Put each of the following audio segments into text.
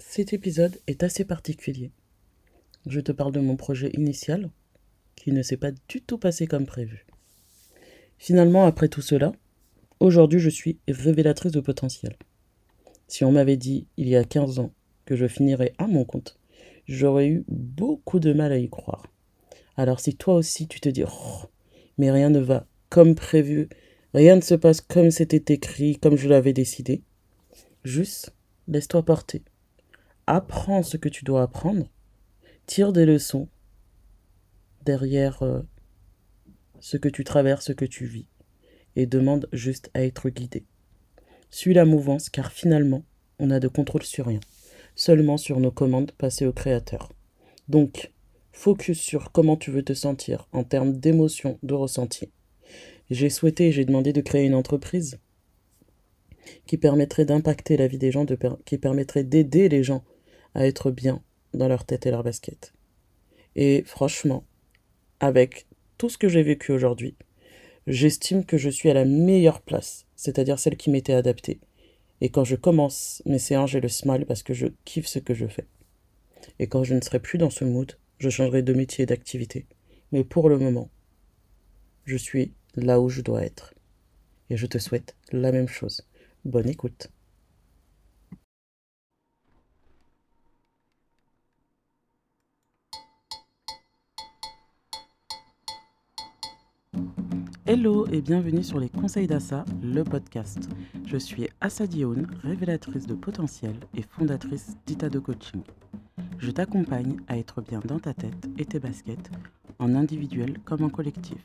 Cet épisode est assez particulier. Je te parle de mon projet initial, qui ne s'est pas du tout passé comme prévu. Finalement, après tout cela, aujourd'hui je suis révélatrice de potentiel. Si on m'avait dit il y a 15 ans que je finirais à mon compte, j'aurais eu beaucoup de mal à y croire. Alors si toi aussi tu te dis oh, mais rien ne va comme prévu, rien ne se passe comme c'était écrit, comme je l'avais décidé, juste laisse-toi porter. Apprends ce que tu dois apprendre, tire des leçons derrière euh, ce que tu traverses, ce que tu vis, et demande juste à être guidé. Suis la mouvance car finalement, on n'a de contrôle sur rien, seulement sur nos commandes passées au Créateur. Donc, focus sur comment tu veux te sentir en termes d'émotion, de ressenti. J'ai souhaité j'ai demandé de créer une entreprise qui permettrait d'impacter la vie des gens, qui permettrait d'aider les gens à être bien dans leur tête et leur basket. Et franchement, avec tout ce que j'ai vécu aujourd'hui, j'estime que je suis à la meilleure place, c'est-à-dire celle qui m'était adaptée. Et quand je commence mes séances, j'ai le smile parce que je kiffe ce que je fais. Et quand je ne serai plus dans ce mood, je changerai de métier et d'activité. Mais pour le moment, je suis là où je dois être. Et je te souhaite la même chose. Bonne écoute. Hello et bienvenue sur les conseils d'Assa, le podcast. Je suis Assa Dioun, révélatrice de potentiel et fondatrice d'Itado Coaching. Je t'accompagne à être bien dans ta tête et tes baskets, en individuel comme en collectif.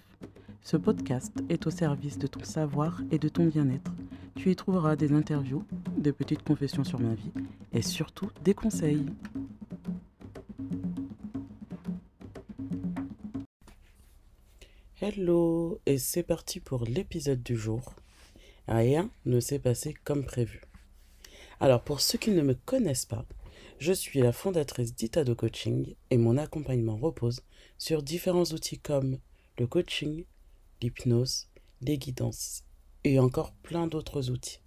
Ce podcast est au service de ton savoir et de ton bien-être. Tu y trouveras des interviews, des petites confessions sur ma vie et surtout des conseils. Hello et c'est parti pour l'épisode du jour. Rien ne s'est passé comme prévu. Alors pour ceux qui ne me connaissent pas, je suis la fondatrice d'Itado Coaching et mon accompagnement repose sur différents outils comme le coaching, l'hypnose, les guidances et encore plein d'autres outils.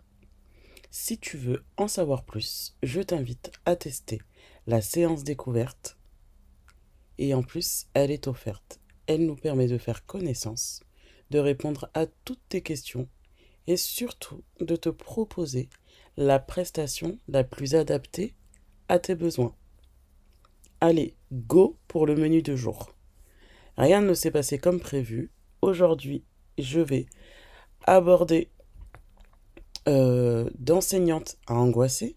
Si tu veux en savoir plus, je t'invite à tester la séance découverte et en plus elle est offerte elle nous permet de faire connaissance, de répondre à toutes tes questions et surtout de te proposer la prestation la plus adaptée à tes besoins. Allez, go pour le menu de jour. Rien ne s'est passé comme prévu. Aujourd'hui, je vais aborder euh, d'enseignante à angoissée,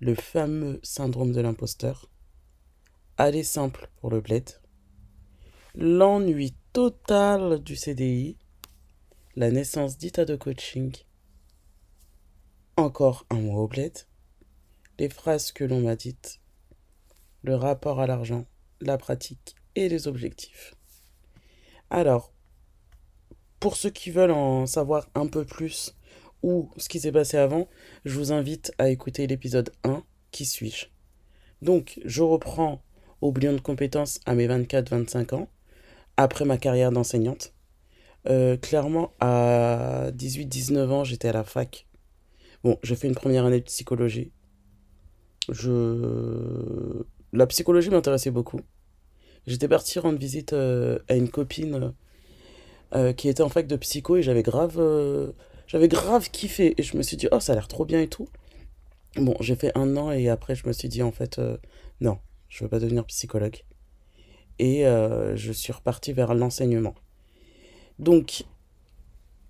le fameux syndrome de l'imposteur. Allez simple pour le bled l'ennui total du CDI, la naissance d'ITA de coaching, encore un mois au bled, les phrases que l'on m'a dites, le rapport à l'argent, la pratique et les objectifs. Alors, pour ceux qui veulent en savoir un peu plus ou ce qui s'est passé avant, je vous invite à écouter l'épisode 1, Qui suis-je Donc, je reprends au de compétences à mes 24-25 ans après ma carrière d'enseignante. Euh, clairement, à 18-19 ans, j'étais à la fac. Bon, j'ai fait une première année de psychologie. Je... La psychologie m'intéressait beaucoup. J'étais parti rendre visite euh, à une copine euh, qui était en fac de psycho et j'avais grave, j'avais grave kiffé. Et je me suis dit, oh, ça a l'air trop bien et tout. Bon, j'ai fait un an et après, je me suis dit, en fait, non, je veux pas devenir psychologue et euh, je suis reparti vers l'enseignement. Donc,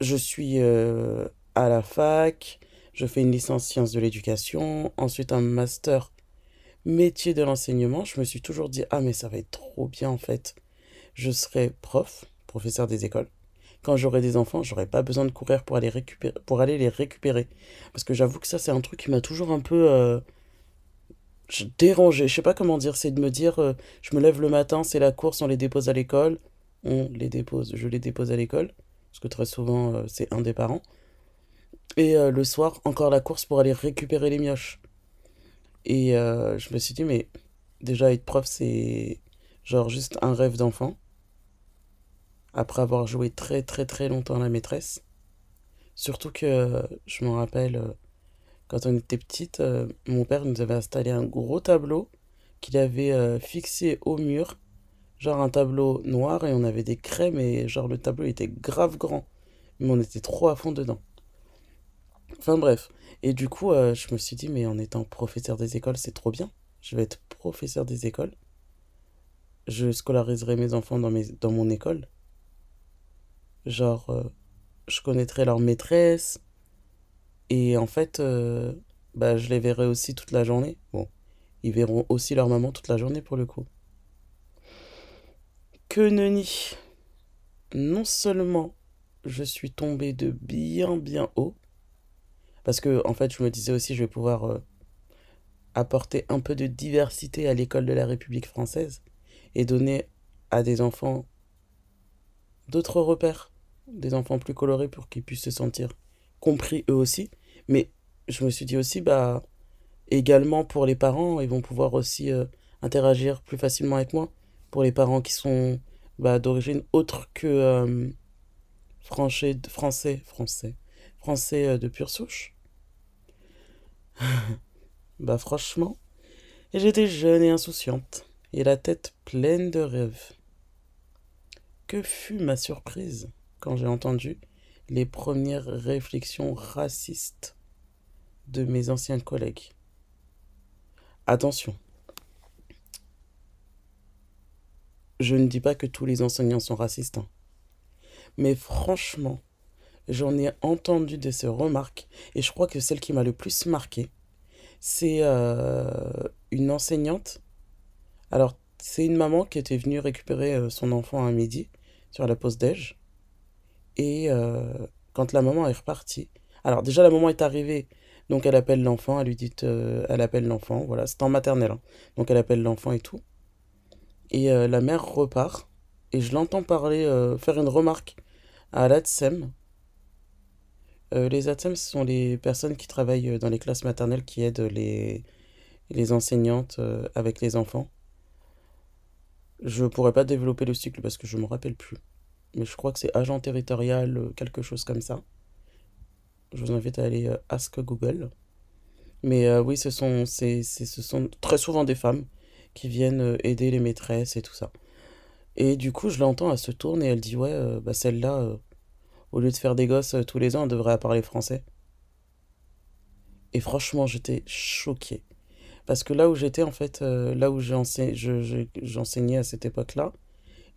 je suis euh, à la fac, je fais une licence sciences de l'éducation, ensuite un master métier de l'enseignement. Je me suis toujours dit, ah mais ça va être trop bien en fait. Je serai prof, professeur des écoles. Quand j'aurai des enfants, j'aurai pas besoin de courir pour aller, pour aller les récupérer. Parce que j'avoue que ça, c'est un truc qui m'a toujours un peu... Euh, dérangé, je sais pas comment dire, c'est de me dire, euh, je me lève le matin, c'est la course, on les dépose à l'école, on les dépose, je les dépose à l'école, parce que très souvent euh, c'est un des parents, et euh, le soir, encore la course pour aller récupérer les mioches. Et je me suis dit, mais déjà être prof, c'est genre juste un rêve d'enfant, après avoir joué très très très longtemps à la maîtresse, surtout que je me rappelle Quand on était petite, euh, mon père nous avait installé un gros tableau qu'il avait euh, fixé au mur, genre un tableau noir, et on avait des crèmes, et genre le tableau était grave grand. Mais on était trop à fond dedans. Enfin bref. Et du coup, euh, je me suis dit, mais en étant professeur des écoles, c'est trop bien. Je vais être professeur des écoles. Je scolariserai mes enfants dans, mes, dans mon école. Genre, je connaîtrai leur maîtresse. Et en fait, euh, bah, je les verrai aussi toute la journée. Bon, ils verront aussi leur maman toute la journée pour le coup. Que nenni. Non seulement je suis tombé de bien bien haut, parce que en fait je me disais aussi je vais pouvoir euh, apporter un peu de diversité à l'école de la République française et donner à des enfants d'autres repères, des enfants plus colorés pour qu'ils puissent se sentir compris eux aussi. Mais je me suis dit aussi, bah, également pour les parents, ils vont pouvoir aussi euh, interagir plus facilement avec moi. Pour les parents qui sont bah, d'origine autre que euh, français, français, français, français euh, de pure souche. bah franchement, j'étais jeune et insouciante, et la tête pleine de rêves. Que fut ma surprise quand j'ai entendu les premières réflexions racistes de mes anciens collègues. Attention, je ne dis pas que tous les enseignants sont racistes, hein. mais franchement, j'en ai entendu de ces remarques, et je crois que celle qui m'a le plus marqué, c'est euh, une enseignante. Alors, c'est une maman qui était venue récupérer euh, son enfant à midi sur la pause déj. Et euh, quand la maman est repartie, alors déjà la maman est arrivée, donc elle appelle l'enfant, elle lui dit, euh, elle appelle l'enfant, voilà, c'est en maternelle, hein. donc elle appelle l'enfant et tout. Et euh, la mère repart, et je l'entends parler, faire une remarque à l'ATSEM. les ATSEM, ce sont les personnes qui travaillent dans les classes maternelles qui aident les, les enseignantes avec les enfants. Je pourrais pas développer le cycle parce que je me rappelle plus mais je crois que c'est agent territorial, euh, quelque chose comme ça. Je vous invite à aller euh, ask Google. Mais euh, oui, ce sont, ce sont très souvent des femmes qui viennent aider les maîtresses et tout ça. Et du coup, je l'entends, elle se tourne et elle dit Ouais, bah celle-là, au lieu de faire des gosses tous les ans, elle devrait parler français. Et franchement, j'étais choqué. Parce que là où j'étais, en fait, là où j'enseignais à cette époque-là,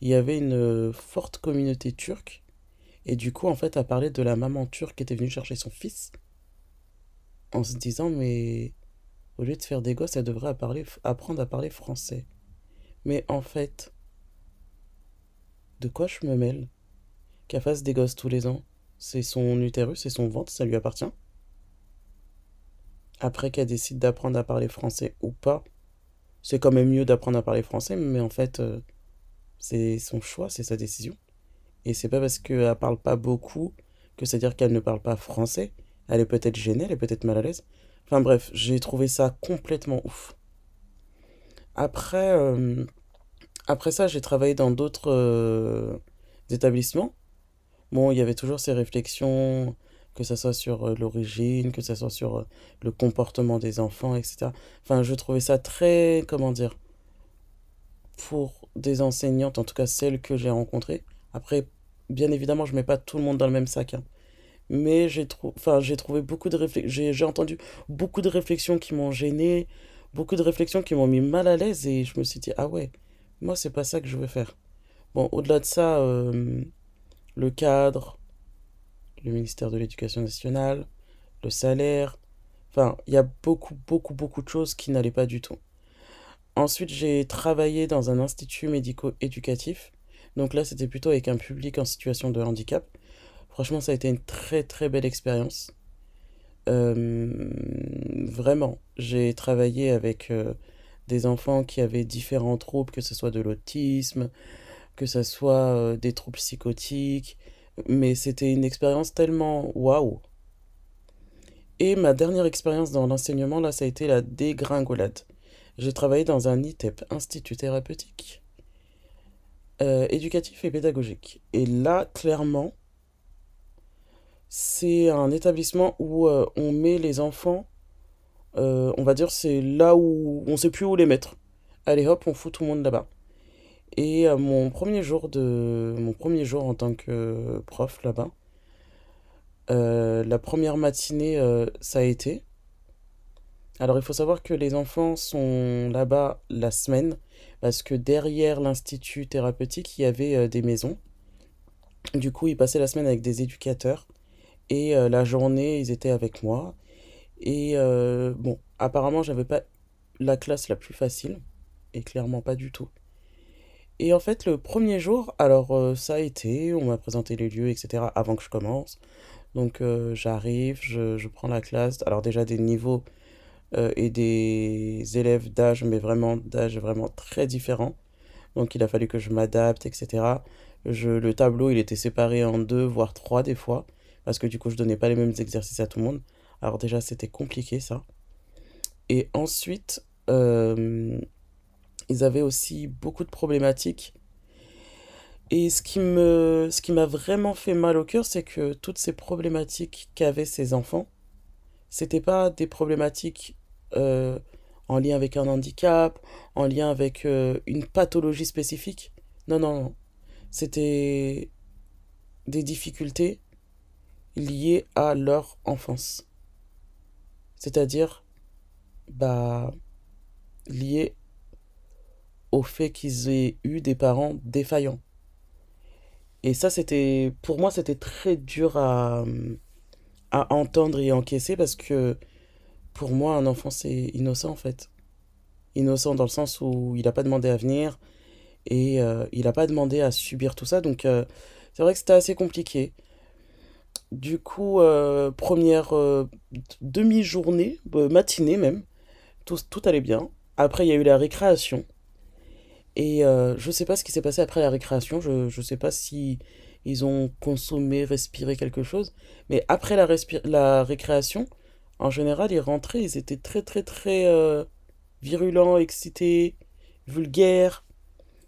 il y avait une euh, forte communauté turque. Et du coup, en fait, a parlé de la maman turque qui était venue chercher son fils. En se disant, mais au lieu de faire des gosses, elle devrait apprendre à parler français. Mais en fait, de quoi je me mêle? Qu'elle fasse des gosses tous les ans, c'est son utérus, c'est son ventre, ça lui appartient. Après qu'elle décide d'apprendre à parler français ou pas, c'est quand même mieux d'apprendre à parler français, mais en fait, euh, c'est son choix, c'est sa décision. Et c'est pas parce qu'elle parle pas beaucoup que c'est-à-dire qu'elle ne parle pas français. Elle est peut-être gênée, elle est peut-être mal à l'aise. Enfin bref, j'ai trouvé ça complètement ouf. Après, euh, après ça, j'ai travaillé dans d'autres euh, établissements. Bon, il y avait toujours ces réflexions, que ce soit sur euh, l'origine, que ce soit sur le comportement des enfants, etc. Enfin, je trouvais ça très, comment dire, pour des enseignantes, en tout cas celles que j'ai rencontrées. Après, bien évidemment, je mets pas tout le monde dans le même sac. Hein. Mais j'ai enfin, trouvé beaucoup de. J'ai entendu beaucoup de réflexions qui m'ont gêné, beaucoup de réflexions qui m'ont mis mal à l'aise et je me suis dit, ah ouais, moi, c'est pas ça que je veux faire. Bon, au-delà de ça, euh, le cadre, le ministère de l'Éducation nationale, le salaire, enfin, il y a beaucoup, beaucoup, beaucoup de choses qui n'allaient pas du tout. Ensuite, j'ai travaillé dans un institut médico-éducatif. Donc là, c'était plutôt avec un public en situation de handicap. Franchement, ça a été une très très belle expérience. Euh, vraiment, j'ai travaillé avec euh, des enfants qui avaient différents troubles, que ce soit de l'autisme, que ce soit euh, des troubles psychotiques. Mais c'était une expérience tellement waouh. Et ma dernière expérience dans l'enseignement, là, ça a été la dégringolade. J'ai travaillé dans un ITEP, Institut thérapeutique, euh, éducatif et pédagogique. Et là, clairement, c'est un établissement où euh, on met les enfants Euh, on va dire c'est là où on sait plus où les mettre. Allez hop, on fout tout le monde là-bas. Et mon premier jour de mon premier jour en tant que prof là-bas, la première matinée, ça a été. Alors il faut savoir que les enfants sont là-bas la semaine parce que derrière l'institut thérapeutique, il y avait des maisons. Du coup, ils passaient la semaine avec des éducateurs et la journée, ils étaient avec moi. Et euh, bon, apparemment, j'avais pas la classe la plus facile, et clairement pas du tout. Et en fait, le premier jour, alors euh, ça a été, on m'a présenté les lieux, etc., avant que je commence. Donc euh, j'arrive, je, je, prends la classe, alors déjà des niveaux et des élèves d'âge, mais vraiment d'âge vraiment très différents. Donc il a fallu que je m'adapte, etc. Je, le tableau, il était séparé en deux, voire trois des fois, parce que du coup, je donnais pas les mêmes exercices à tout le monde. Alors déjà, c'était compliqué ça. Et ensuite, euh, ils avaient aussi beaucoup de problématiques. Et ce qui ce qui m'a vraiment fait mal au cœur, c'est que toutes ces problématiques qu'avaient ces enfants, c'était pas des problématiques euh, en lien avec un handicap, en lien avec euh, une pathologie spécifique. Non, non, non. C'était des difficultés liées à leur enfance c'est-à-dire bah, lié au fait qu'ils aient eu des parents défaillants. Et ça, c'était, pour moi, c'était très dur à, à entendre et encaisser parce que pour moi, un enfant, c'est innocent en fait. Innocent dans le sens où il n'a pas demandé à venir et euh, il n'a pas demandé à subir tout ça. Donc, euh, c'est vrai que c'était assez compliqué. Du coup, euh, première demi-journée, matinée même, tout, tout allait bien. Après, il y a eu la récréation. Et je ne sais pas ce qui s'est passé après la récréation. Je ne sais pas si ils ont consommé, respiré quelque chose. Mais après la, la récréation, en général, ils rentraient, ils étaient très, très, très virulents, excités, vulgaires.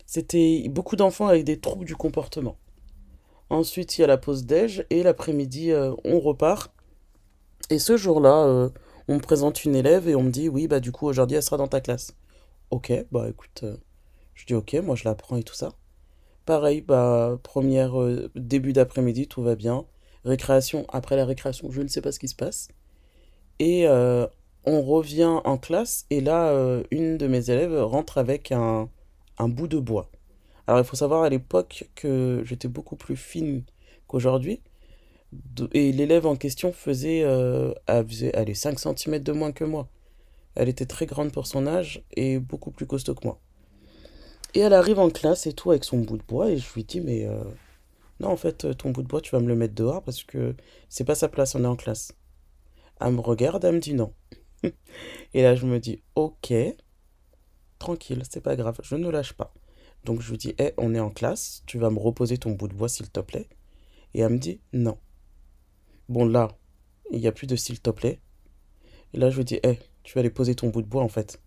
C'était beaucoup d'enfants avec des troubles du comportement. Ensuite, il y a la pause déj et l'après-midi, euh, on repart. Et ce jour-là, euh, on me présente une élève et on me dit, oui, bah du coup, aujourd'hui, elle sera dans ta classe. Ok, bah écoute, euh, je dis ok, moi je la prends et tout ça. Pareil, bah première début d'après-midi, tout va bien. Récréation, après la récréation, je ne sais pas ce qui se passe. Et on revient en classe et là, une de mes élèves rentre avec un, un bout de bois. Alors il faut savoir à l'époque que j'étais beaucoup plus fine qu'aujourd'hui. Et l'élève en question faisait, euh, elle faisait allez, 5 cm de moins que moi. Elle était très grande pour son âge et beaucoup plus costaud que moi. Et elle arrive en classe et tout avec son bout de bois et je lui dis mais euh, non en fait ton bout de bois tu vas me le mettre dehors parce que c'est pas sa place, on est en classe. Elle me regarde, elle me dit non. et là je me dis ok, tranquille, c'est pas grave, je ne lâche pas. Donc je lui dis, hé, on est en classe, tu vas me reposer ton bout de bois s'il te plaît. Et elle me dit, non. Bon là, il n'y a plus de s'il te plaît. Et là je lui dis, hé, tu vas aller poser ton bout de bois en fait.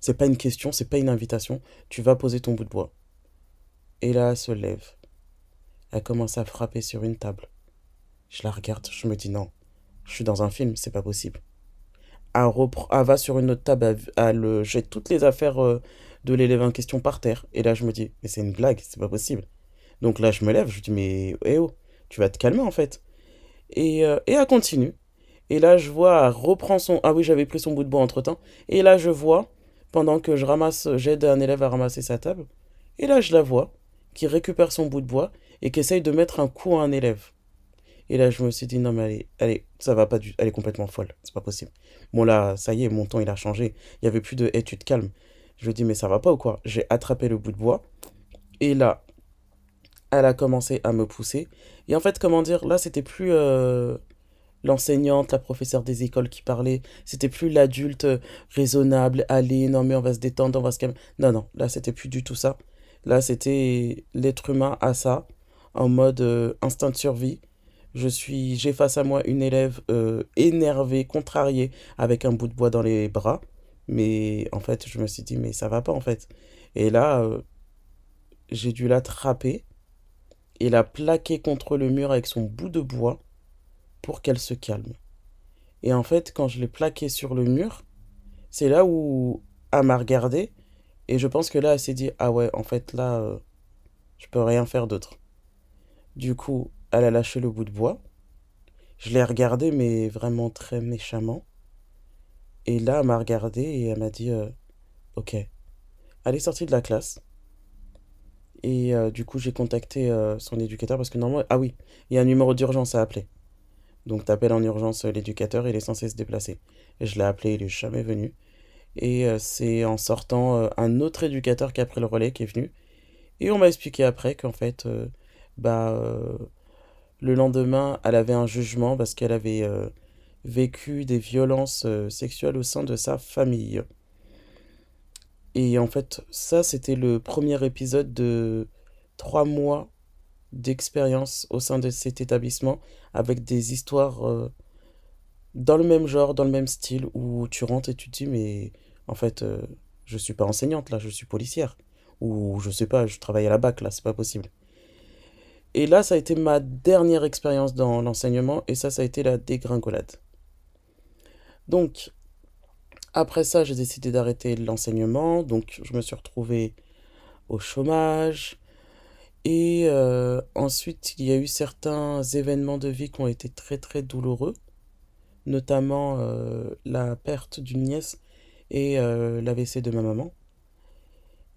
C'est pas une question, c'est pas une invitation, tu vas poser ton bout de bois. Et là, elle se lève. Elle commence à frapper sur une table. Je la regarde, je me dis non, je suis dans un film, c'est pas possible. Elle, va sur une autre table, elle, jette toutes les affaires euh, de l'élève en question par terre. Et là, je me dis, mais c'est une blague, c'est pas possible. Donc là, je me lève, je dis, mais eh oh, tu vas te calmer en fait. Et, euh, et elle continue. Et là, je vois, elle reprend son. Ah oui, j'avais pris son bout de bois entre temps. Et là, je vois, pendant que je ramasse, j'aide un élève à ramasser sa table. Et là, je la vois, qui récupère son bout de bois et qui essaye de mettre un coup à un élève. Et là, je me suis dit, non, mais allez, allez ça va pas du. Elle est complètement folle, c'est pas possible. Bon, là, ça y est, mon ton, il a changé. Il y avait plus de, hé, tu te calmes. Je lui dis, mais ça va pas ou quoi? J'ai attrapé le bout de bois. Et là, elle a commencé à me pousser. Et en fait, comment dire, là, c'était plus euh, l'enseignante, la professeure des écoles qui parlait. C'était plus l'adulte raisonnable. Allez, non, mais on va se détendre, on va se calmer. Non, non, là, c'était plus du tout ça. Là, c'était l'être humain à ça, en mode euh, instinct de survie. Je suis, j'ai face à moi une élève euh, énervée, contrariée, avec un bout de bois dans les bras. Mais en fait, je me suis dit, mais ça va pas en fait. Et là, euh, j'ai dû l'attraper et la plaquer contre le mur avec son bout de bois pour qu'elle se calme. Et en fait, quand je l'ai plaqué sur le mur, c'est là où elle m'a regardé. Et je pense que là, elle s'est dit, ah ouais, en fait, là, euh, je peux rien faire d'autre. Du coup, elle a lâché le bout de bois. Je l'ai regardé, mais vraiment très méchamment. Et là, elle m'a regardé et elle m'a dit, euh, ok. Elle est sortie de la classe. Et euh, du coup, j'ai contacté son éducateur parce que normalement, ah oui, il y a un numéro d'urgence à appeler. Donc, tu appelles en urgence l'éducateur, il est censé se déplacer. Et je l'ai appelé, il est jamais venu. Et euh, c'est en sortant euh, un autre éducateur qui a pris le relais qui est venu. Et on m'a expliqué après qu'en fait, euh, bah, le lendemain, elle avait un jugement parce qu'elle avait vécu des violences sexuelles au sein de sa famille. Et en fait, ça, c'était le premier épisode de trois mois d'expérience au sein de cet établissement avec des histoires dans le même genre, dans le même style, où tu rentres et tu te dis, mais en fait, euh, je suis pas enseignante là, je suis policière. Ou je sais pas, je travaille à la BAC là, c'est pas possible. Et là, ça a été ma dernière expérience dans l'enseignement, et ça, ça a été la dégringolade. Donc, après ça, j'ai décidé d'arrêter l'enseignement, donc je me suis retrouvé au chômage. Et euh, ensuite, il y a eu certains événements de vie qui ont été très très douloureux notamment euh, la perte d'une nièce et euh, l'AVC de ma maman.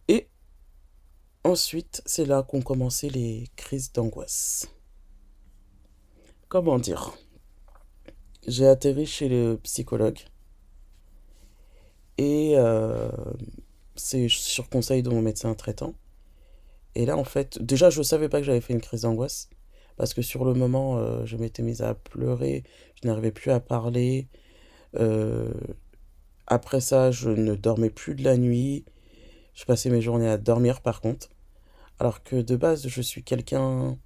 Et ensuite, c'est là qu'ont commencé les crises d'angoisse. Comment dire? J'ai atterri chez le psychologue et c'est sur conseil de mon médecin traitant. Et là, en fait, déjà, je ne savais pas que j'avais fait une crise d'angoisse parce que sur le moment, euh, je m'étais mise à pleurer, je n'arrivais plus à parler. Euh, après ça, je ne dormais plus de la nuit. Je passais mes journées à dormir par contre. Alors que de base, je suis quelqu'un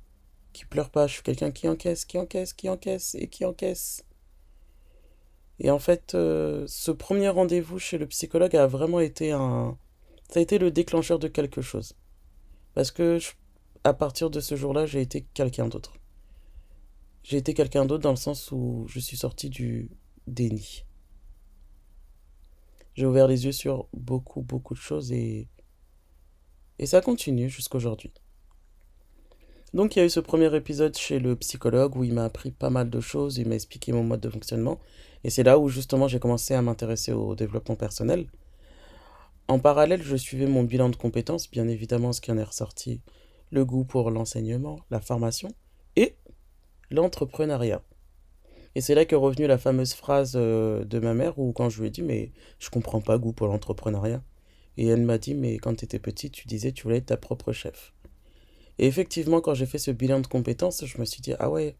qui pleure pas, je suis quelqu'un qui encaisse, qui encaisse, qui encaisse et qui encaisse. Et en fait, euh, ce premier rendez-vous chez le psychologue a vraiment été un... Ça été le déclencheur de quelque chose. Parce que à partir de ce jour-là, j'ai été quelqu'un d'autre. J'ai été quelqu'un d'autre dans le sens où je suis sorti du déni. J'ai ouvert les yeux sur beaucoup, beaucoup de choses et, et ça continue jusqu'aujourd'hui. Donc il y a eu ce premier épisode chez le psychologue où il m'a appris pas mal de choses, il m'a expliqué mon mode de fonctionnement et c'est là où justement j'ai commencé à m'intéresser au développement personnel. En parallèle, je suivais mon bilan de compétences, bien évidemment ce qui en est ressorti, le goût pour l'enseignement, la formation et l'entrepreneuriat. Et c'est là qu'est revenue la fameuse phrase euh, de ma mère où quand je lui ai dit mais je comprends pas goût pour l'entrepreneuriat. Et elle m'a dit mais quand tu étais petite tu disais tu voulais être ta propre chef. Et effectivement quand j'ai fait ce bilan de compétences je me suis dit ah ouais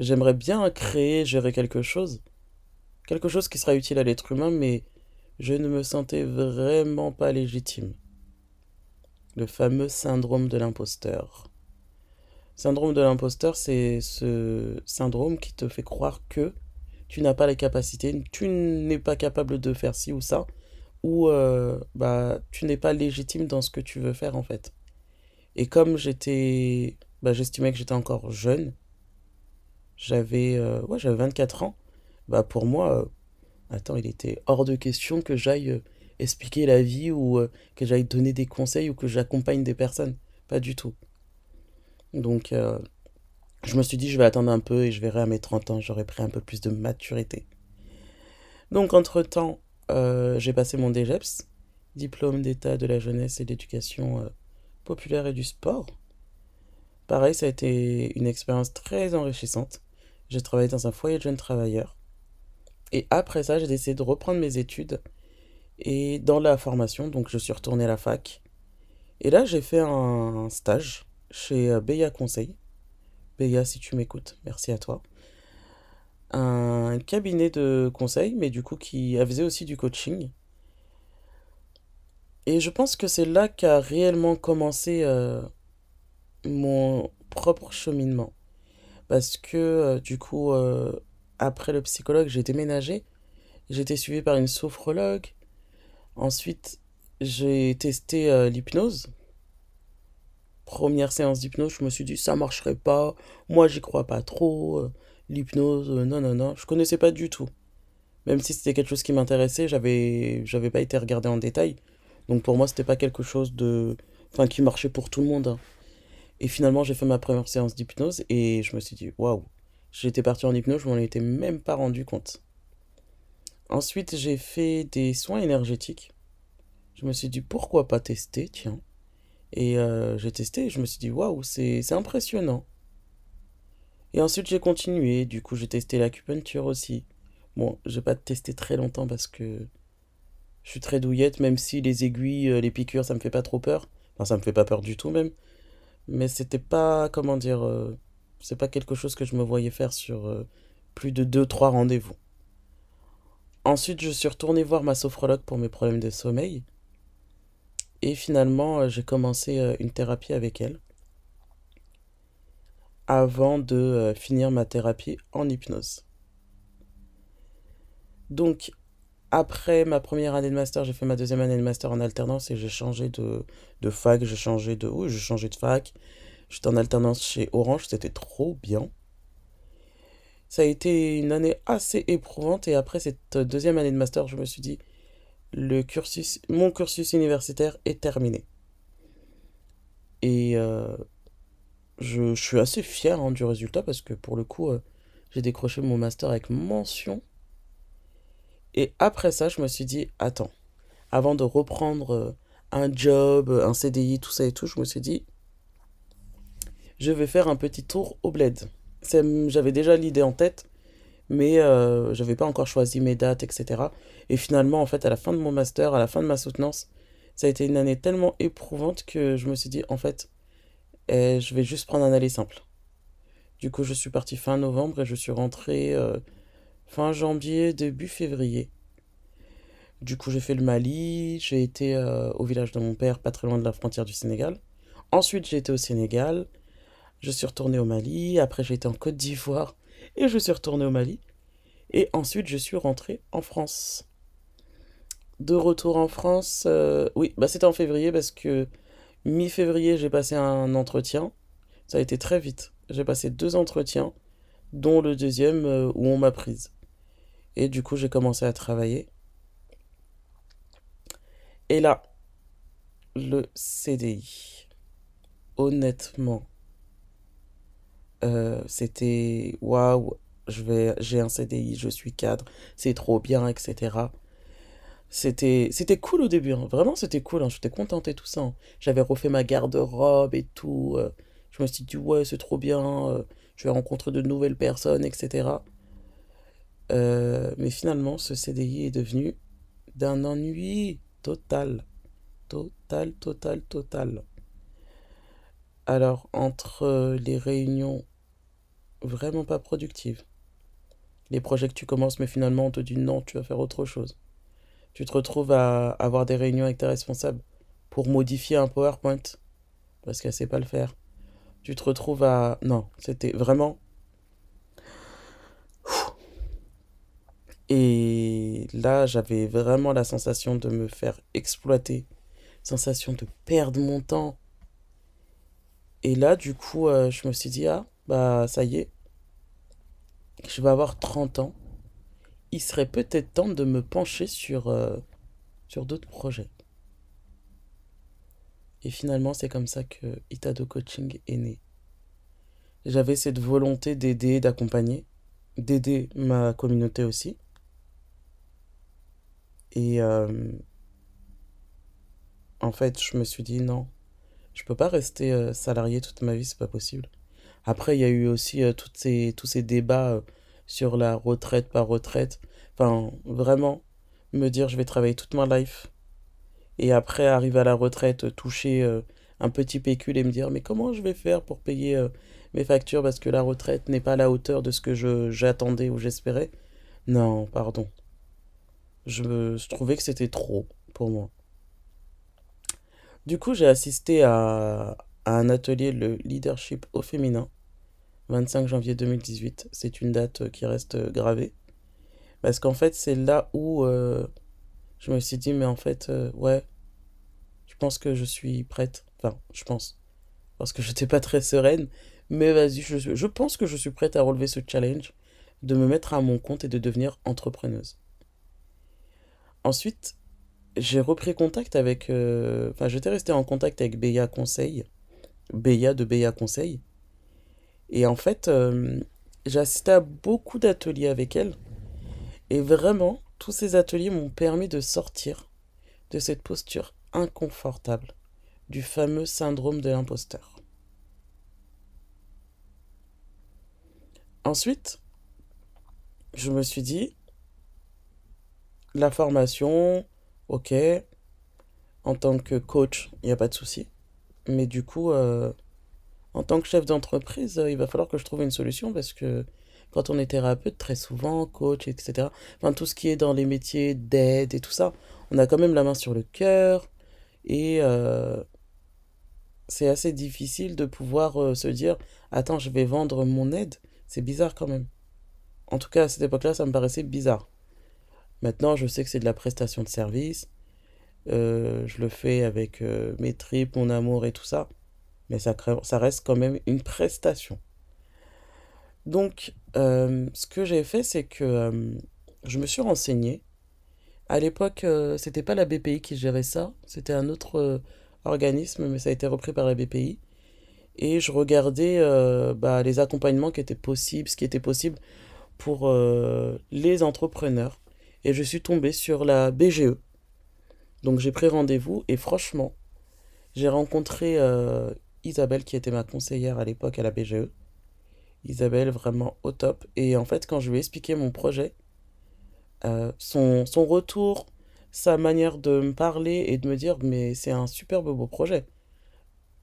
j'aimerais bien créer, gérer quelque chose. Quelque chose qui sera utile à l'être humain mais je ne me sentais vraiment pas légitime le fameux syndrome de l'imposteur. Syndrome de l'imposteur, c'est ce syndrome qui te fait croire que tu n'as pas les capacités, tu n'es pas capable de faire ci ou ça, ou euh, bah, tu n'es pas légitime dans ce que tu veux faire en fait. Et comme j'étais, bah, j'estimais que j'étais encore jeune, j'avais euh, ouais, j'avais 24 ans, bah pour moi, attends, il était hors de question que j'aille expliquer la vie ou euh, que j'aille donner des conseils ou que j'accompagne des personnes. Pas du tout. Donc, euh, je me suis dit, je vais attendre un peu et je verrai à mes 30 ans, j'aurai pris un peu plus de maturité. Donc, entre-temps, euh, j'ai passé mon DGEPS, diplôme d'état de la jeunesse et de l'éducation populaire et du sport. Pareil, ça a été une expérience très enrichissante. J'ai travaillé dans un foyer de jeunes travailleurs. Et après ça, j'ai décidé de reprendre mes études et dans la formation, donc je suis retourné à la fac. Et là, j'ai fait un stage chez euh, Beya Conseil. Beya, si tu m'écoutes, merci à toi. Un cabinet de conseil, mais du coup qui faisait aussi du coaching. Et je pense que c'est là qu'a réellement commencé euh, mon propre cheminement. Parce que euh, du coup, après le psychologue, j'ai déménagé. J'étais suivi par une sophrologue, Ensuite, j'ai testé euh, l'hypnose. Première séance d'hypnose, je me suis dit ça marcherait pas. Moi, j'y crois pas trop. L'hypnose, euh, non, non, non, je connaissais pas du tout. Même si c'était quelque chose qui m'intéressait, j'avais, j'avais pas été regardé en détail. Donc pour moi, c'était pas quelque chose de, enfin, qui marchait pour tout le monde. hein. Et finalement, j'ai fait ma première séance d'hypnose et je me suis dit, waouh, j'étais parti en hypnose, je m'en étais même pas rendu compte. Ensuite, j'ai fait des soins énergétiques. Je me suis dit, pourquoi pas tester, tiens. Et euh, j'ai testé et je me suis dit, waouh, c'est, impressionnant. Et ensuite, j'ai continué. Du coup, j'ai testé l'acupuncture aussi. Bon, j'ai pas testé très longtemps parce que je suis très douillette, même si les aiguilles, euh, les piqûres, ça me fait pas trop peur. Enfin, ça me fait pas peur du tout même. Mais c'était pas, comment dire, euh, c'est pas quelque chose que je me voyais faire sur euh, plus de deux trois rendez-vous. Ensuite, je suis retourné voir ma sophrologue pour mes problèmes de sommeil. Et finalement, euh, j'ai commencé euh, une thérapie avec elle avant de finir ma thérapie en hypnose. Donc, après ma première année de master, j'ai fait ma deuxième année de master en alternance et j'ai changé de, de fac, j'ai changé de... Oui, j'ai changé de fac. J'étais en alternance chez Orange, c'était trop bien. Ça a été une année assez éprouvante et après cette deuxième année de master, je me suis dit, le cursus, mon cursus universitaire est terminé. Et euh, je, suis assez fier hein, du résultat parce que pour le coup, euh, j'ai décroché mon master avec mention. Et après ça, je me suis dit, attends, avant de reprendre euh, un job, un CDI, tout ça et tout, je me suis dit, je vais faire un petit tour au bled. J'avais déjà l'idée en tête, mais euh, j'avais pas encore choisi mes dates, etc. Et finalement, en fait, à la fin de mon master, à la fin de ma soutenance, ça a été une année tellement éprouvante que je me suis dit, en fait, eh, je vais juste prendre un aller simple. Du coup, je suis parti fin novembre et je suis rentré euh, fin janvier, début février. Du coup, j'ai fait le Mali, j'ai été euh, au village de mon père, pas très loin de la frontière du Sénégal. Ensuite, j'ai été au Sénégal, je suis retourné au Mali, après j'ai été en Côte d'Ivoire et je suis retourné au Mali. Et ensuite, je suis rentré en France. De retour en France, euh, oui, bah c'était en février parce que mi-février, j'ai passé un entretien. Ça a été très vite. J'ai passé deux entretiens, dont le deuxième euh, où on m'a prise. Et du coup, j'ai commencé à travailler. Et là, le CDI. Honnêtement, euh, c'était waouh, je vais, j'ai un CDI, je suis cadre, c'est trop bien, etc. C'était, c'était cool au début, hein. Vraiment, c'était cool, hein. J'étais contente et tout ça. hein. J'avais refait ma garde-robe et tout. euh. Je me suis dit, ouais, c'est trop bien, euh, je vais rencontrer de nouvelles personnes, etc. Mais finalement, ce CDI est devenu d'un ennui total. Total, total, total. Alors, entre les réunions vraiment pas productives, les projets que tu commences, mais finalement on te dit non, tu vas faire autre chose. Tu te retrouves à avoir des réunions avec tes responsables pour modifier un PowerPoint, parce qu'elle sait pas le faire. Tu te retrouves à... Non, c'était vraiment... Et là, j'avais vraiment la sensation de me faire exploiter, sensation de perdre mon temps. Et là, du coup, euh, je me suis dit, ah, bah ça y est, je vais avoir 30 ans. Il serait peut-être temps de me pencher sur, euh, sur d'autres projets. Et finalement, c'est comme ça que Itado Coaching est né. J'avais cette volonté d'aider, d'accompagner, d'aider ma communauté aussi. Et euh, en fait, je me suis dit non, je peux pas rester euh, salarié toute ma vie, c'est pas possible. Après, il y a eu aussi euh, ces, tous ces débats euh, sur la retraite par retraite. Enfin, vraiment, me dire je vais travailler toute ma life et après arriver à la retraite, euh, toucher un petit pécule et me dire mais comment je vais faire pour payer mes factures? Parce que la retraite n'est pas à la hauteur de ce que je j'attendais ou j'espérais. Non, pardon. Je, je trouvais que c'était trop pour moi. Du coup, j'ai assisté à, à un atelier, le leadership au féminin, 25 janvier 2018. C'est une date euh, qui reste euh, gravée. Parce qu'en fait, c'est là où euh, je me suis dit, mais en fait, ouais, je pense que je suis prête. Enfin, je pense. Parce que j'étais pas très sereine. Mais vas-y, je, je pense que je suis prête à relever ce challenge. de me mettre à mon compte et de devenir entrepreneuse. Ensuite, j'ai repris contact avec... Enfin, j'étais resté en contact avec Béa Conseil, Béa de Béa Conseil. Et en fait, euh, j'ai à beaucoup d'ateliers avec elle. Et vraiment, tous ces ateliers m'ont permis de sortir de cette posture inconfortable du fameux syndrome de l'imposteur. Ensuite, je me suis dit, la formation, ok, en tant que coach, il n'y a pas de souci. Mais du coup, euh, en tant que chef d'entreprise, euh, il va falloir que je trouve une solution parce que quand on est thérapeute, très souvent, coach, etc., enfin, tout ce qui est dans les métiers d'aide et tout ça, on a quand même la main sur le cœur et euh, c'est assez difficile de pouvoir se dire, attends, je vais vendre mon aide. C'est bizarre quand même. En tout cas, à cette époque-là, ça me paraissait bizarre. Maintenant, je sais que c'est de la prestation de service. Euh, je le fais avec euh, mes tripes, mon amour et tout ça. Mais ça, ça reste quand même une prestation. Donc, euh, ce que j'ai fait, c'est que je me suis renseigné. À l'époque, c'était pas la BPI qui gérait ça, c'était un autre organisme, mais ça a été repris par la BPI. Et je regardais bah, les accompagnements qui étaient possibles, ce qui était possible pour les entrepreneurs. Et je suis tombé sur la BGE. Donc j'ai pris rendez-vous et franchement, j'ai rencontré euh, Isabelle qui était ma conseillère à l'époque à la BGE. Isabelle vraiment au top. Et en fait, quand je lui ai expliqué mon projet, euh, son, son retour, sa manière de me parler et de me dire, mais c'est un superbe beau projet.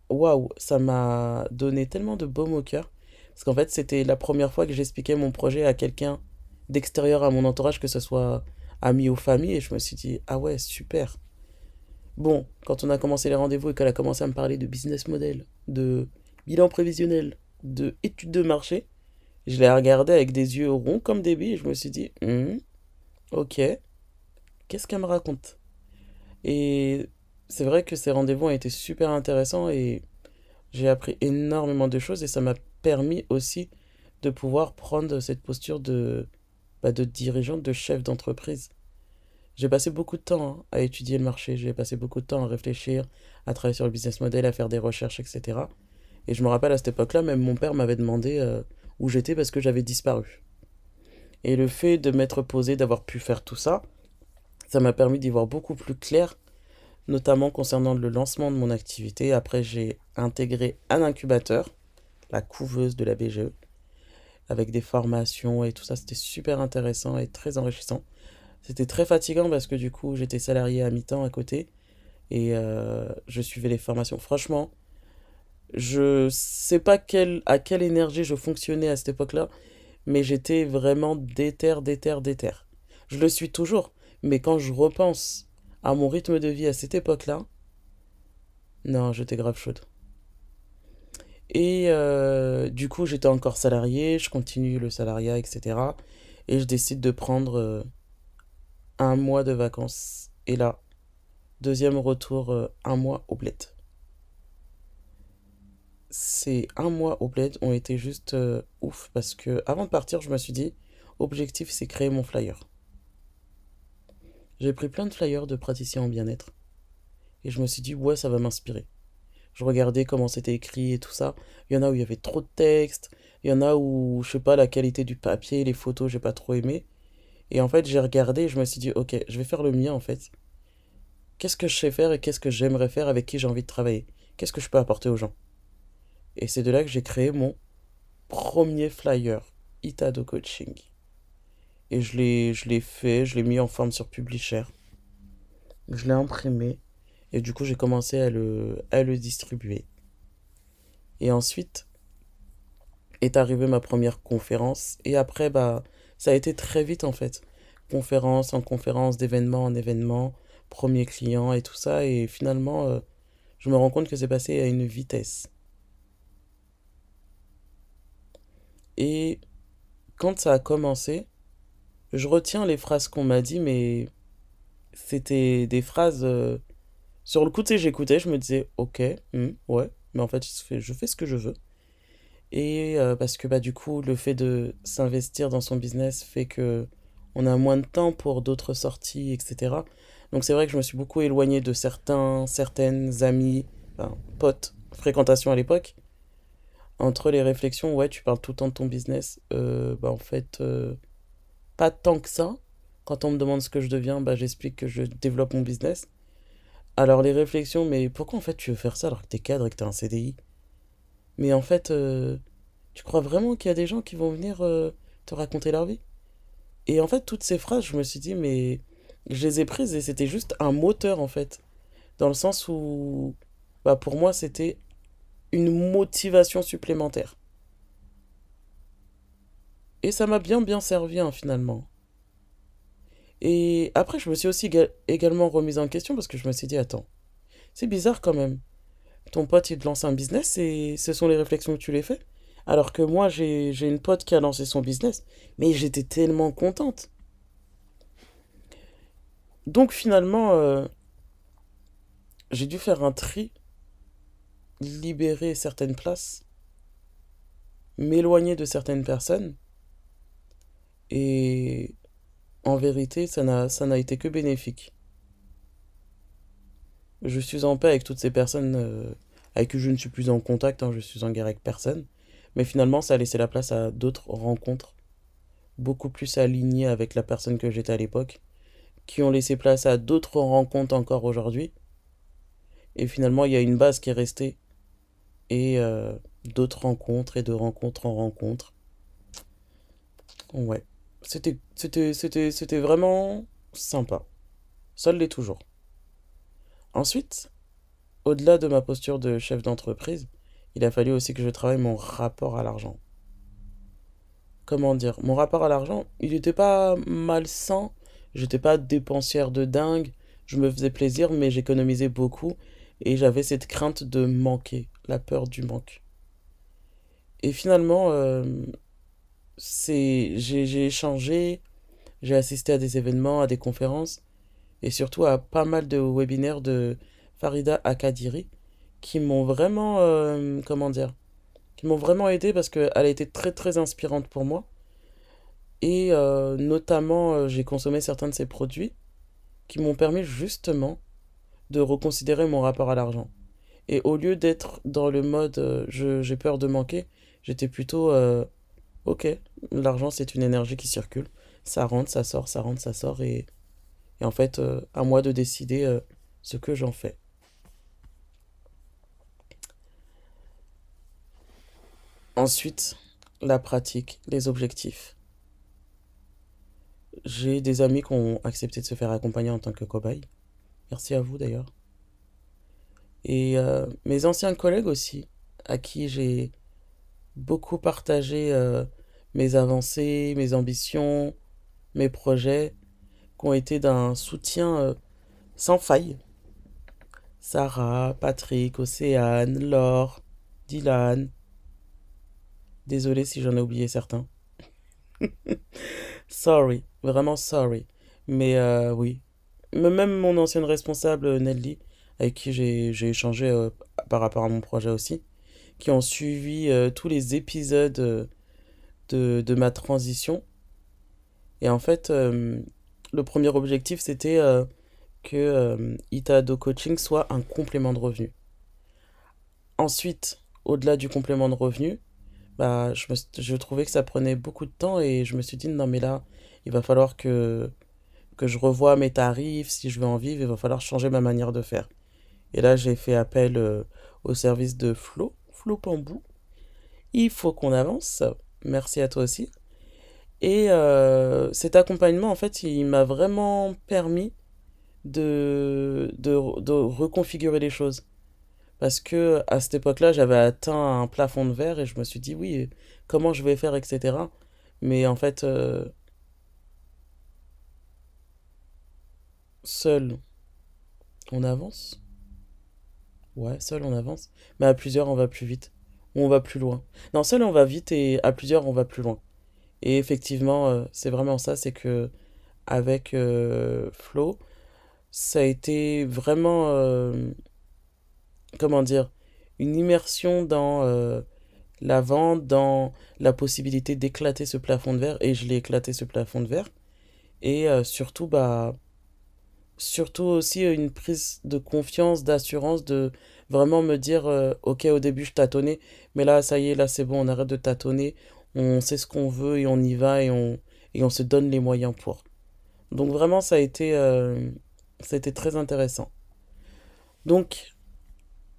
Waouh, ça m'a donné tellement de baume au cœur. Parce qu'en fait, c'était la première fois que j'expliquais mon projet à quelqu'un d'extérieur à mon entourage, que ce soit ami ou famille, et je me suis dit, ah ouais, super. Bon, quand on a commencé les rendez-vous et qu'elle a commencé à me parler de business model, de bilan prévisionnel, de études de marché, je l'ai regardé avec des yeux ronds comme des billes et je me suis dit, Hmm, ok, qu'est-ce qu'elle me raconte? Et c'est vrai que ces rendez-vous ont été super intéressants et j'ai appris énormément de choses et ça m'a permis aussi de pouvoir prendre cette posture de, bah, de dirigeant, de chef d'entreprise. J'ai passé beaucoup de temps hein, à étudier le marché, j'ai passé beaucoup de temps à réfléchir, à travailler sur le business model, à faire des recherches, etc. Et je me rappelle à cette époque-là, même mon père m'avait demandé euh, où j'étais parce que j'avais disparu. Et le fait de m'être posé, d'avoir pu faire tout ça, ça m'a permis d'y voir beaucoup plus clair, notamment concernant le lancement de mon activité. Après, j'ai intégré un incubateur, la couveuse de la BGE, avec des formations et tout ça. C'était super intéressant et très enrichissant. C'était très fatigant parce que du coup, j'étais salarié à mi-temps à côté et euh, je suivais les formations. Franchement, je sais pas à quelle énergie je fonctionnais à cette époque-là, mais j'étais vraiment déter, déter, déter. Je le suis toujours, mais quand je repense à mon rythme de vie à cette époque-là, non, j'étais grave chaude. Et euh, du coup, j'étais encore salarié, je continue le salariat, etc. Et je décide de prendre euh, un mois de vacances. Et là, deuxième retour, euh, un mois au bled. Ces un mois au bled ont été juste euh, ouf parce que avant de partir, je me suis dit, objectif, c'est créer mon flyer. J'ai pris plein de flyers de praticiens en bien-être et je me suis dit, ouais, ça va m'inspirer. Je regardais comment c'était écrit et tout ça. Il y en a où il y avait trop de texte, il y en a où, je sais pas, la qualité du papier, les photos, j'ai pas trop aimé. Et en fait, j'ai regardé et je me suis dit, ok, je vais faire le mien en fait. Qu'est-ce que je sais faire et qu'est-ce que j'aimerais faire avec qui j'ai envie de travailler? Qu'est-ce que je peux apporter aux gens? Et c'est de là que j'ai créé mon premier flyer, Itado Coaching. Et je l'ai, fait, je l'ai mis en forme sur Publisher. Je l'ai imprimé. Et du coup, j'ai commencé à le, à le distribuer. Et ensuite est arrivée ma première conférence. Et après, bah, ça a été très vite en fait. Conférence en conférence, d'événement en événement, premier client et tout ça. Et finalement, euh, je me rends compte que c'est passé à une vitesse. Et quand ça a commencé, je retiens les phrases qu'on m'a dit, mais c'était des phrases. euh, Sur le sais, j'écoutais, je me disais, ok, hmm, ouais, mais en fait, je fais ce que je veux. Et euh, parce que bah, du coup, le fait de s'investir dans son business fait que on a moins de temps pour d'autres sorties, etc. Donc c'est vrai que je me suis beaucoup éloigné de certains, certaines amies, enfin, potes, fréquentation à l'époque. Entre les réflexions, ouais, tu parles tout le temps de ton business. Euh, bah en fait, euh, pas tant que ça. Quand on me demande ce que je deviens, bah j'explique que je développe mon business. Alors les réflexions, mais pourquoi en fait tu veux faire ça alors que t'es cadre et que t'as un CDI? Mais en fait, euh, tu crois vraiment qu'il y a des gens qui vont venir euh, te raconter leur vie? Et en fait, toutes ces phrases, je me suis dit, mais je les ai prises et c'était juste un moteur en fait. Dans le sens où, bah, pour moi, c'était une motivation supplémentaire. Et ça m'a bien bien servi hein, finalement. Et après, je me suis aussi éga- également remise en question parce que je me suis dit, attends, c'est bizarre quand même. Ton pote, il te lance un business et ce sont les réflexions que tu les fais. Alors que moi, j'ai, une pote qui a lancé son business, mais j'étais tellement contente. Donc finalement, euh, j'ai dû faire un tri, libérer certaines places, m'éloigner de certaines personnes et en vérité, ça n'a été que bénéfique. Je suis en paix avec toutes ces personnes euh, avec qui je ne suis plus en contact, hein, je suis en guerre avec personne. Mais finalement, ça a laissé la place à d'autres rencontres, beaucoup plus alignées avec la personne que j'étais à l'époque, qui ont laissé place à d'autres rencontres encore aujourd'hui. Et finalement, il y a une base qui est restée, et euh, d'autres rencontres, et de rencontres en rencontres. Ouais. C'était vraiment sympa. Ça l'est toujours. Ensuite, au-delà de ma posture de chef d'entreprise, il a fallu aussi que je travaille mon rapport à l'argent. Comment dire? Mon rapport à l'argent, il n'était pas malsain, j'étais pas dépensière de dingue, je me faisais plaisir, mais j'économisais beaucoup et j'avais cette crainte de manquer, la peur du manque. Et finalement, euh, j'ai échangé, j'ai assisté à des événements, à des conférences et surtout à pas mal de webinaires de Farida Akadiri qui m'ont vraiment, euh, comment dire, qui m'ont vraiment aidé parce qu'elle a été très très inspirante pour moi. Et euh, notamment, euh, j'ai consommé certains de ses produits qui m'ont permis justement de reconsidérer mon rapport à l'argent. Et au lieu d'être dans le mode j'ai peur de manquer, j'étais plutôt ok, l'argent c'est une énergie qui circule. Ça rentre, ça sort, ça rentre, ça sort. Et, et en fait, euh, à moi de décider euh, ce que j'en fais. Ensuite, la pratique, les objectifs. J'ai des amis qui ont accepté de se faire accompagner en tant que cobaye. Merci à vous d'ailleurs. Et euh, mes anciens collègues aussi, à qui j'ai beaucoup partagé mes avancées, mes ambitions, mes projets, qui ont été d'un soutien euh, sans faille. Sarah, Patrick, Océane, Laure, Dylan. Désolé si j'en ai oublié certains. Sorry, vraiment sorry. Mais euh, oui. Même mon ancienne responsable, euh, Nelly, avec qui j'ai échangé euh, par rapport à mon projet aussi, qui ont suivi tous les épisodes de, de ma transition. Et en fait, le premier objectif, c'était euh, que euh, Itado Coaching soit un complément de revenu. Ensuite, au-delà du complément de revenu, bah, je me, je trouvais que ça prenait beaucoup de temps et je me suis dit, non, mais là, il va falloir que, je revoie mes tarifs. Si je veux en vivre, il va falloir changer ma manière de faire. Et là, j'ai fait appel euh, au service de Flo, Flo Pambou. Il faut qu'on avance. Merci à toi aussi. Et euh, cet accompagnement, en fait, il m'a vraiment permis de, de, de reconfigurer les choses. Parce que à cette époque-là, j'avais atteint un plafond de verre et je me suis dit, oui, comment je vais faire, etc. Mais en fait, euh, seul, on avance. Ouais, seul, on avance. Mais à plusieurs, on va plus vite. Ou on va plus loin. Non, seul, on va vite et à plusieurs, on va plus loin. Et effectivement, euh, c'est vraiment ça, c'est que avec euh, Flo, ça a été vraiment, euh, comment dire, une immersion dans la vente, dans la possibilité d'éclater ce plafond de verre. Et je l'ai éclaté ce plafond de verre. Et surtout, bah, surtout aussi une prise de confiance, d'assurance, de vraiment me dire, ok, au début je tâtonnais, mais là, ça y est, là c'est bon, on arrête de tâtonner, on sait ce qu'on veut et on y va et on, se donne les moyens pour. Donc vraiment, ça a été, euh, ça a été très intéressant. Donc,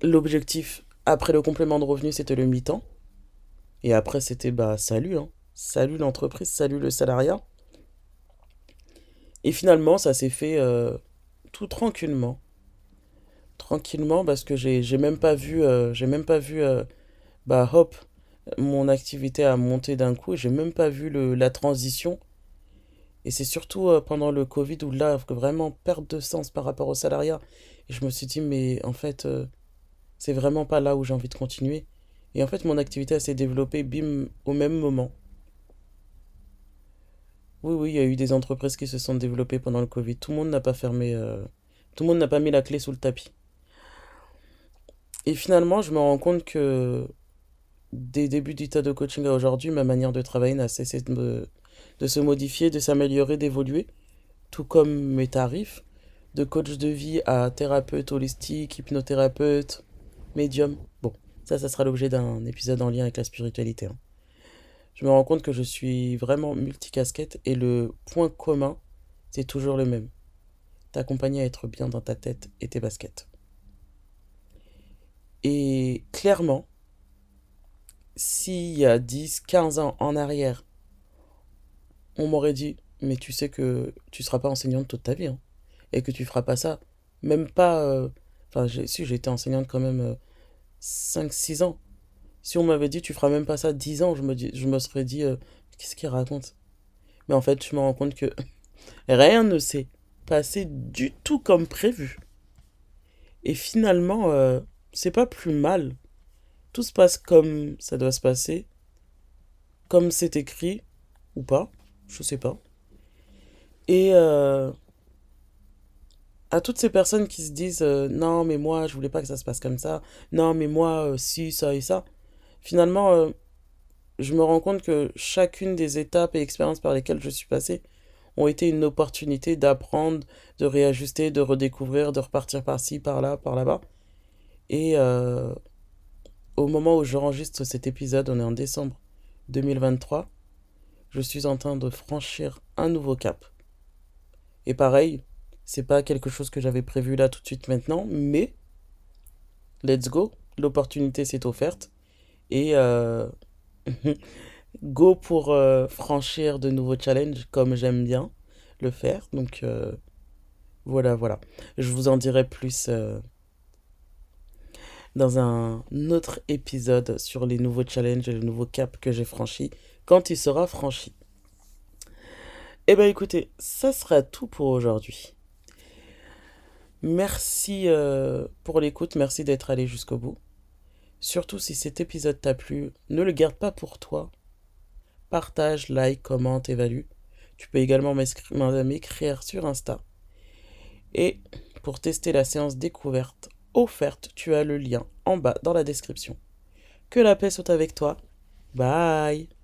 l'objectif après le complément de revenu, c'était le mi-temps. Et après, c'était bah salut, hein. Salut l'entreprise, salut le salariat. Et finalement, ça s'est fait euh, tout tranquillement. Tranquillement, parce que j'ai même pas vu, j'ai même pas vu, euh, bah hop, mon activité a monté d'un coup. J'ai même pas vu la transition. Et c'est surtout pendant le Covid où là, vraiment perte de sens par rapport au salariat. Et je me suis dit, mais en fait, c'est vraiment pas là où j'ai envie de continuer. Et en fait, mon activité s'est développée, bim, au même moment. Oui, oui, il y a eu des entreprises qui se sont développées pendant le Covid. Tout le monde n'a pas fermé, euh, tout le monde n'a pas mis la clé sous le tapis. Et finalement, je me rends compte que des débuts du tas de coaching à aujourd'hui, ma manière de travailler n'a cessé de, de se modifier, de s'améliorer, d'évoluer, tout comme mes tarifs, de coach de vie à thérapeute holistique, hypnothérapeute, médium. Bon, ça, ça sera l'objet d'un épisode en lien avec la spiritualité. hein. Je me rends compte que je suis vraiment multicasquette et le point commun, c'est toujours le même. T'accompagner à être bien dans ta tête et tes baskets. Et clairement, s'il y a 10, 15 ans en arrière, on m'aurait dit, mais tu sais que tu seras pas enseignante toute ta vie, hein, et que tu feras pas ça. Même pas... euh, Enfin, si, j'ai été enseignante quand même euh, 5-6 ans. Si on m'avait dit, tu feras même pas ça 10 ans, je me serais dit, euh, qu'est-ce qu'il raconte? Mais en fait, je me rends compte que rien ne s'est passé du tout comme prévu. Et finalement, euh, c'est pas plus mal. Tout se passe comme ça doit se passer, comme c'est écrit, ou pas, je sais pas. Et euh, à toutes ces personnes qui se disent, euh, non, mais moi, je voulais pas que ça se passe comme ça, non, mais moi, euh, si, ça et ça, finalement, je me rends compte que chacune des étapes et expériences par lesquelles je suis passée ont été une opportunité d'apprendre, de réajuster, de redécouvrir, de repartir par-ci, par-là, par là-bas. Et au moment où j'enregistre cet épisode, on est en décembre 2023, je suis en train de franchir un nouveau cap. Et pareil, c'est pas quelque chose que j'avais prévu là tout de suite maintenant, mais let's go, l'opportunité s'est offerte et euh, go pour euh, franchir de nouveaux challenges comme j'aime bien le faire. Donc euh, voilà, voilà. Je vous en dirai plus dans un autre épisode sur les nouveaux challenges et le nouveau cap que j'ai franchi quand il sera franchi. Eh ben écoutez, ça sera tout pour aujourd'hui. Merci euh, pour l'écoute, merci d'être allé jusqu'au bout. Surtout si cet épisode t'a plu, ne le garde pas pour toi. Partage, like, commente, évalue. Tu peux également m'écrire sur Insta. Et pour tester la séance découverte offerte, tu as le lien en bas dans la description. Que la paix soit avec toi. Bye